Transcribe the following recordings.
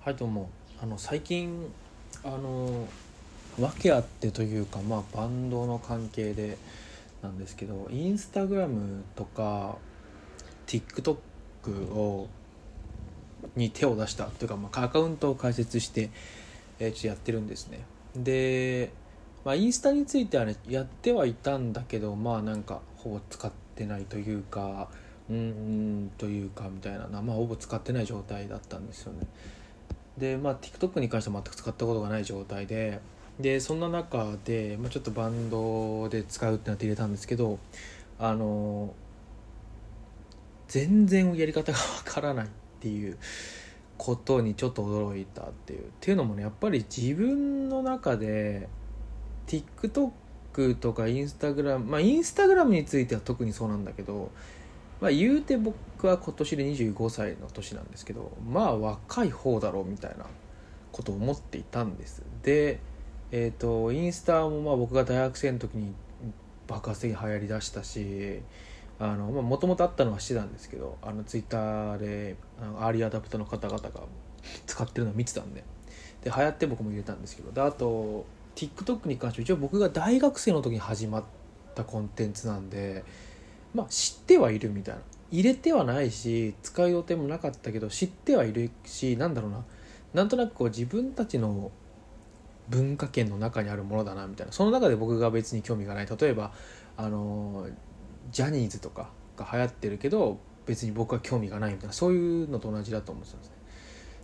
はいどうも。あの最近あの訳あってというかまあバンドの関係でなんですけどインスタグラムとか TikTok をに手を出したというか、まあ、アカウントを開設して、えーちょっとやってるんですね。で、まあ、インスタについてはねやってはいたんだけどまあなんかほぼ使ってないというかうーんというかみたいな。まあほぼ使ってない状態だったんですよね。でまあ TikTok に関しては全く使ったことがない状態ででそんな中で、まあ、ちょっとバンドで使うってなって入れたんですけどあの全然やり方がわからないっていうことにちょっと驚いたっていう。っていうのもねやっぱり自分の中で TikTok とか Instagram まあ Instagram については特にそうなんだけどまあ言うて僕は今年で25歳の年なんですけどまあ若い方だろうみたいなことを思っていたんです。でえっ、とインスタもまあ僕が大学生の時に爆発的に流行りだしたしもともとあったのはしてたんですけどあのツイッターでアーリーアダプターの方々が使ってるのを見てたんで。で流行って僕も入れたんですけど。であと TikTok に関しては一応僕が大学生の時に始まったコンテンツなんでまあ知ってはいるみたいな。入れてはないし使う予定もなかったけど知ってはいるしなんだろうな。なんとなくこう自分たちの文化圏の中にあるものだなみたいな。その中で僕が別に興味がない。例えばあのジャニーズとかが流行ってるけど別に僕は興味がないみたいな。そういうのと同じだと思ってたんですね。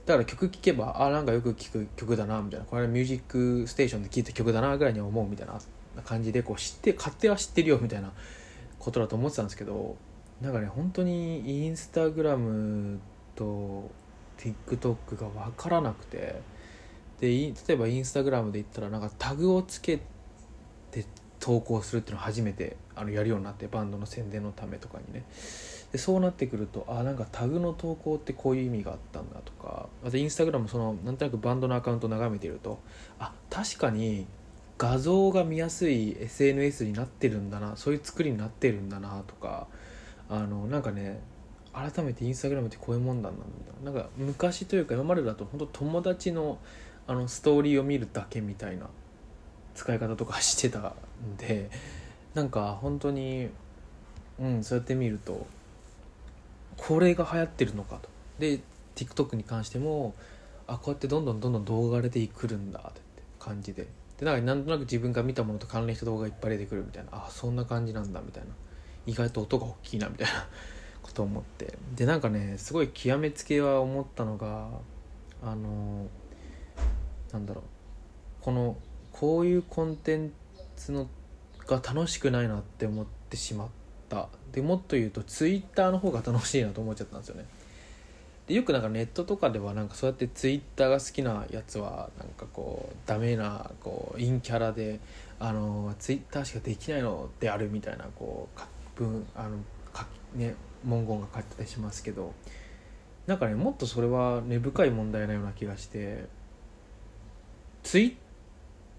だから曲聴けばあなんかよく聴く曲だなみたいな。これミュージックステーションで聴いた曲だなぐらいに思うみたいな感じでこう知って勝手は知ってるよみたいな。ことだと思ってたんですけどなんかね本当にインスタグラムと TikTok が分からなくてで例えばインスタグラムで言ったらなんかタグをつけて投稿するっていうのを初めてあのやるようになってバンドの宣伝のためとかにね。でそうなってくるとあなんかタグの投稿ってこういう意味があったんだとかあとインスタグラムそのなんとなくバンドのアカウントを眺めているとあ確かに画像が見やすい SNS になってるんだなそういう作りになってるんだなとかあのなんかね改めてインスタグラムってこういうもんだなんだなんか昔というか今までだと本当友達のあのストーリーを見るだけみたいな使い方とかしてたんでなんか本当にうんそうやって見るとこれが流行ってるのかと。で TikTok に関してもあこうやってどんどんどんどん動画が出てくるんだって感じで。でなんかなんとなく自分が見たものと関連した動画がいっぱい出てくるみたいな。あそんな感じなんだみたいな。意外と音が大きいなみたいな ことを思って。でなんかねすごい極めつけは思ったのがあのなんだろう。このこういうコンテンツのが楽しくないなって思ってしまった。でもっと言うとツイッターの方が楽しいなと思っちゃったんですよね。でよくなんかネットとかではなんかそうやってツイッターが好きなやつはなんかこうダメなこう陰キャラであのツイッターしかできないのであるみたいなこうか文あのかね文言が書いてたりしますけどなんかねもっとそれは根深い問題なような気がしてツイッ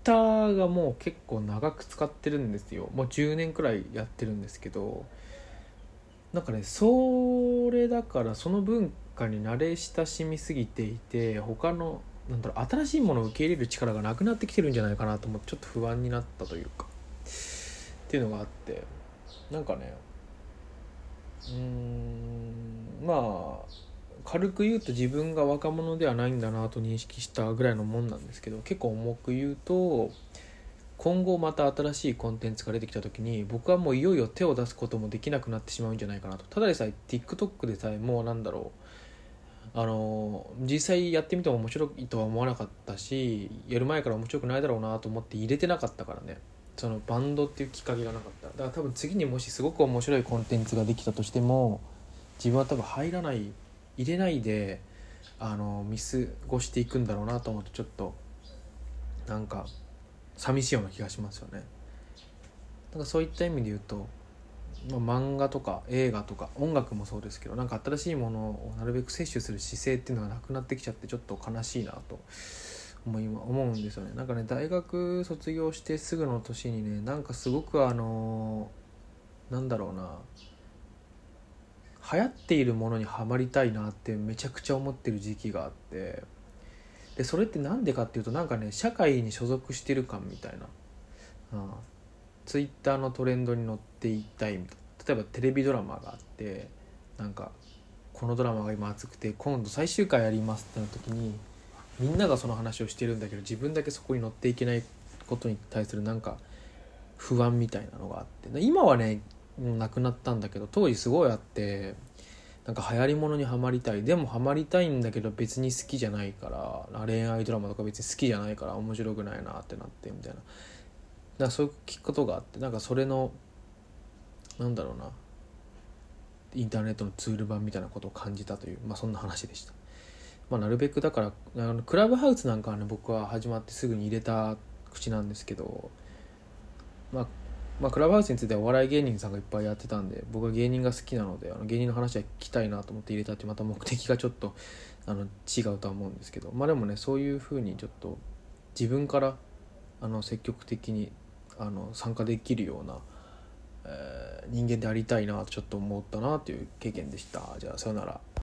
ターがもう結構長く使ってるんですよ。もう10年くらいやってるんですけどなんかねそれだからその文化に慣れ親しみすぎていて他のなんだろう新しいものを受け入れる力がなくなってきてるんじゃないかなと思ってちょっと不安になったというか。っていうのがあって。なんかねうんまあ軽く言うと自分が若者ではないんだなと認識したぐらいのもんなんですけど結構重く言うと今後また新しいコンテンツが出てきた時に僕はもういよいよ手を出すこともできなくなってしまうんじゃないかなと。ただでさえ TikTok でさえもうなんだろうあの実際やってみても面白いとは思わなかったしやる前から面白くないだろうなと思って入れてなかったからねそのバンドっていうきっかけがなかっただから多分次にもしすごく面白いコンテンツができたとしても自分は多分入らない入れないであの見過ごしていくんだろうなと思ってちょっとなんか寂しいような気がしますよね。なんかそういった意味で言うと、まあ、漫画とか映画とか音楽もそうですけどなんか新しいものをなるべく摂取する姿勢っていうのがなくなってきちゃってちょっと悲しいなと思い思うんですよね。なんかね大学卒業してすぐの年にねなんかすごくあのなんだろうな流行っているものにはまりたいなってめちゃくちゃ思ってる時期があってでそれって何でかっていうとなんかね社会に所属してる感みたいな、うん、ツイッターのトレンドに乗っていたいみたいな。例えばテレビドラマがあってなんかこのドラマが今熱くて今度最終回やりますってなった時にみんながその話をしてるんだけど自分だけそこに乗っていけないことに対するなんか不安みたいなのがあって。今はねなくなったんだけど当時すごいあってなんか流行りものにはまりたい。でもハマりたいんだけど別に好きじゃないから恋愛ドラマとか別に好きじゃないから面白くないなってなってみたいな。だそういう聞くことがあってなんかそれのなんだろうなインターネットのツール版みたいなことを感じたという、まあ、そんな話でした、まあ、なるべくだからあのクラブハウスなんかはね僕は始まってすぐに入れた口なんですけどまあまあ、クラブハウスについてはお笑い芸人さんがいっぱいやってたんで僕は芸人が好きなのであの芸人の話は聞きたいなと思って入れたってまた目的がちょっとあの違うとは思うんですけどまあでもねそういうふうにちょっと自分からあの積極的にあの参加できるような、えー、人間でありたいなとちょっと思ったなという経験でしたじゃあさよなら。